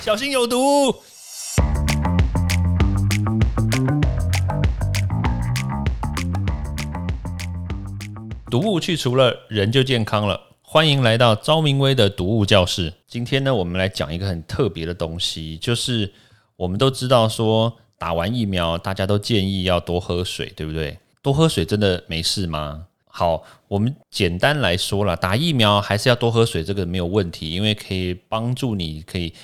小心有毒。毒物去除了，人就健康了。欢迎来到昭明威的毒物教室。今天呢，我们来讲一个很特别的东西，就是我们都知道说，打完疫苗，大家都建议要多喝水，对不对？多喝水真的没事吗？好，我们简单来说了，打疫苗还是要多喝水，这个没有问题，因为可以帮助你可以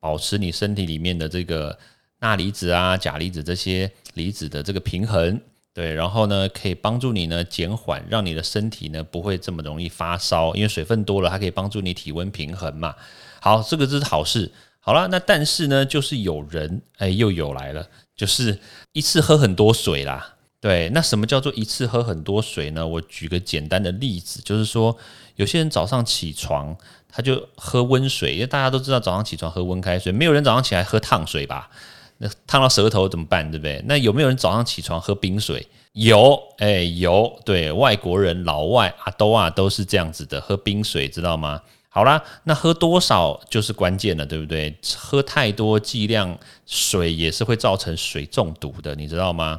保持你身体里面的这个钠离子啊、钾离子这些离子的这个平衡。对，然后呢，可以帮助你呢减缓，让你的身体呢不会这么容易发烧，因为水分多了，它可以帮助你体温平衡嘛。好，这个是好事。好了，那但是呢，就是有人哎又有来了，就是一次喝很多水啦。对，那什么叫做一次喝很多水呢？我举个简单的例子，就是说有些人早上起床他就喝温水，因为大家都知道早上起床喝温开水，没有人早上起来喝烫水吧？那烫到舌头怎么办？对不对？那有没有人早上起床喝冰水？有，哎，有。对外国人、老外啊，都啊都是这样子的，喝冰水，知道吗？好啦，那喝多少就是关键了，对不对？喝太多剂量水也是会造成水中毒的，你知道吗？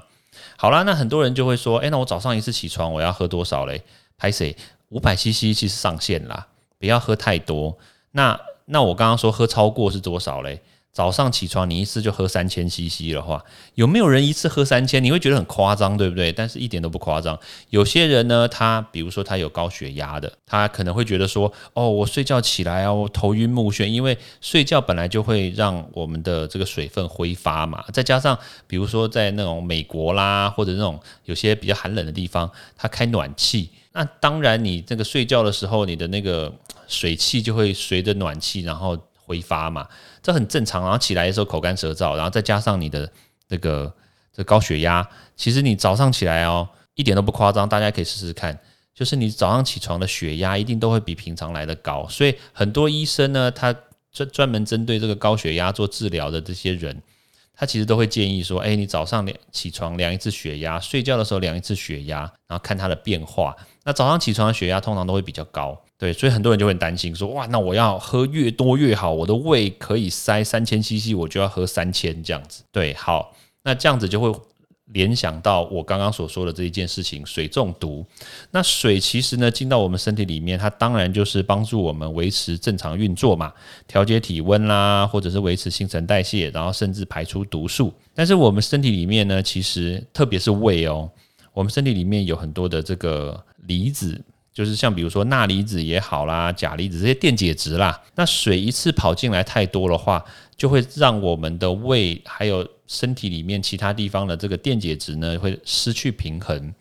好啦，那很多人就会说，哎，那我早上一次起床我要喝多少嘞？拍谁？五百 CC 其实上限啦，不要喝太多。那那我刚刚说喝超过是多少嘞？早上起床，你一次就喝三千 CC 的话，有没有人一次喝三千？你会觉得很夸张，对不对？但是一点都不夸张。有些人呢，他比如说他有高血压的，他可能会觉得说，哦，我睡觉起来啊，我头晕目眩，因为睡觉本来就会让我们的这个水分挥发嘛。再加上比如说在那种美国啦，或者那种有些比较寒冷的地方，他开暖气，那当然你这个睡觉的时候，你的那个水汽就会随着暖气然后挥发嘛。这很正常，然后起来的时候口干舌燥，然后再加上你的这个这高血压，其实你早上起来哦，一点都不夸张，大家可以试试看，就是你早上起床的血压一定都会比平常来的高，所以很多医生呢，他专专门针对这个高血压做治疗的这些人，他其实都会建议说，哎，你早上量起床量一次血压，睡觉的时候量一次血压，然后看它的变化。那早上起床的血压通常都会比较高。对，所以很多人就会担心说，哇，那我要喝越多越好，我的胃可以塞三千 CC，我就要喝三千这样子。对，好，那这样子就会联想到我刚刚所说的这一件事情，水中毒。那水其实呢进到我们身体里面，它当然就是帮助我们维持正常运作嘛，调节体温啦，或者是维持新陈代谢，然后甚至排出毒素。但是我们身体里面呢，其实特别是胃哦，我们身体里面有很多的这个离子。就是像比如说钠离子也好啦，钾离子这些电解质啦，那水一次跑进来太多的话，就会让我们的胃还有身体里面其他地方的这个电解质呢会失去平衡。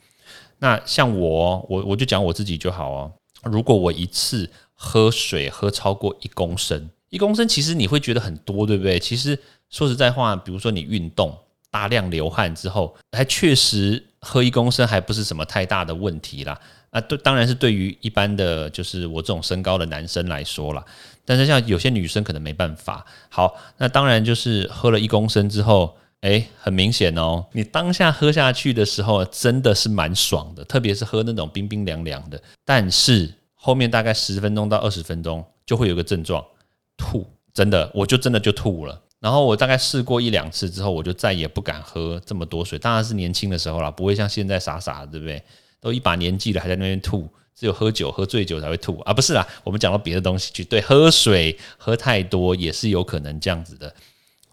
那像我，我我就讲我自己就好哦。如果我一次喝水喝超过一公升，一公升其实你会觉得很多，对不对？其实说实在话，比如说你运动大量流汗之后，还确实喝一公升还不是什么太大的问题啦。啊，对，当然是对于一般的就是我这种身高的男生来说啦。但是像有些女生可能没办法。好，那当然就是喝了一公升之后，哎，很明显哦，你当下喝下去的时候真的是蛮爽的，特别是喝那种冰冰凉凉的。但是后面大概十分钟到二十分钟就会有个症状，吐，真的，我就真的就吐了。然后我大概试过一两次之后，我就再也不敢喝这么多水。当然是年轻的时候啦，不会像现在傻傻的，对不对？都一把年纪了，还在那边吐，只有喝酒喝醉酒才会吐啊！不是啦，我们讲到别的东西去。对，喝水喝太多也是有可能这样子的。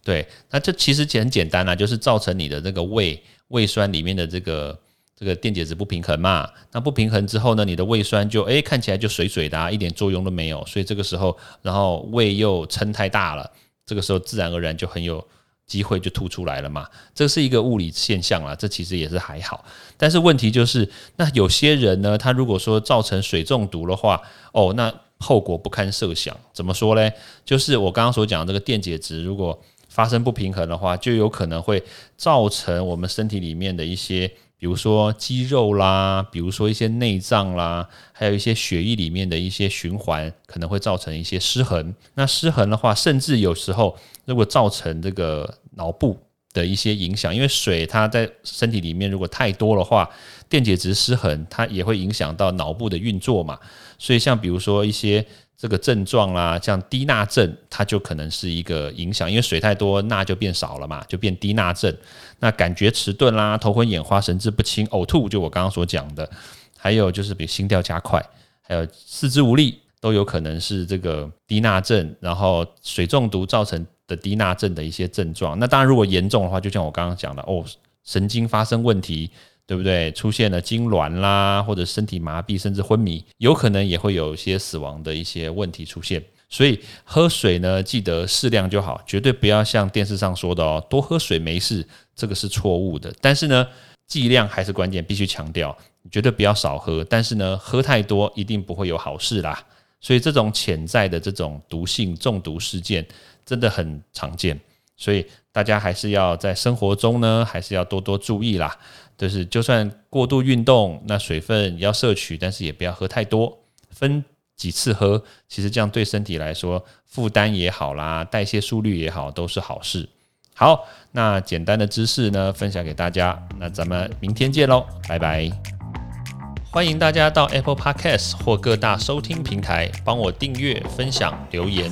对，那这其实很简单啦，就是造成你的这个胃胃酸里面的这个这个电解质不平衡嘛。那不平衡之后呢，你的胃酸就诶看起来就水水的，啊一点作用都没有。所以这个时候，然后胃又撑太大了，这个时候自然而然就很有。机会就吐出来了嘛，这是一个物理现象啦，这其实也是还好。但是问题就是，那有些人呢，他如果说造成水中毒的话，哦，那后果不堪设想。怎么说嘞？就是我刚刚所讲这个电解质，如果发生不平衡的话，就有可能会造成我们身体里面的一些。比如说肌肉啦，比如说一些内脏啦，还有一些血液里面的一些循环，可能会造成一些失衡。那失衡的话，甚至有时候如果造成这个脑部的一些影响，因为水它在身体里面如果太多的话，电解质失衡，它也会影响到脑部的运作嘛。所以像比如说一些这个症状啦，像低钠症，它就可能是一个影响，因为水太多，钠就变少了嘛，就变低钠症。那感觉迟钝啦，头昏眼花，神志不清，呕吐，就我刚刚所讲的，还有就是比如心跳加快，还有四肢无力，都有可能是这个低钠症，然后水中毒造成的低钠症的一些症状。那当然，如果严重的话，就像我刚刚讲的，哦，神经发生问题。对不对？出现了痉挛啦，或者身体麻痹，甚至昏迷，有可能也会有一些死亡的一些问题出现。所以喝水呢，记得适量就好，绝对不要像电视上说的哦，多喝水没事，这个是错误的。但是呢，剂量还是关键，必须强调，绝对不要少喝。但是呢，喝太多一定不会有好事啦。所以这种潜在的这种毒性中毒事件真的很常见，所以大家还是要在生活中呢，还是要多多注意啦。就是就算过度运动，那水分要摄取，但是也不要喝太多，分几次喝，其实这样对身体来说负担也好啦，代谢速率也好，都是好事。好，那简单的知识呢，分享给大家，那咱们明天见喽，拜拜！欢迎大家到 Apple Podcast 或各大收听平台帮我订阅、分享、留言，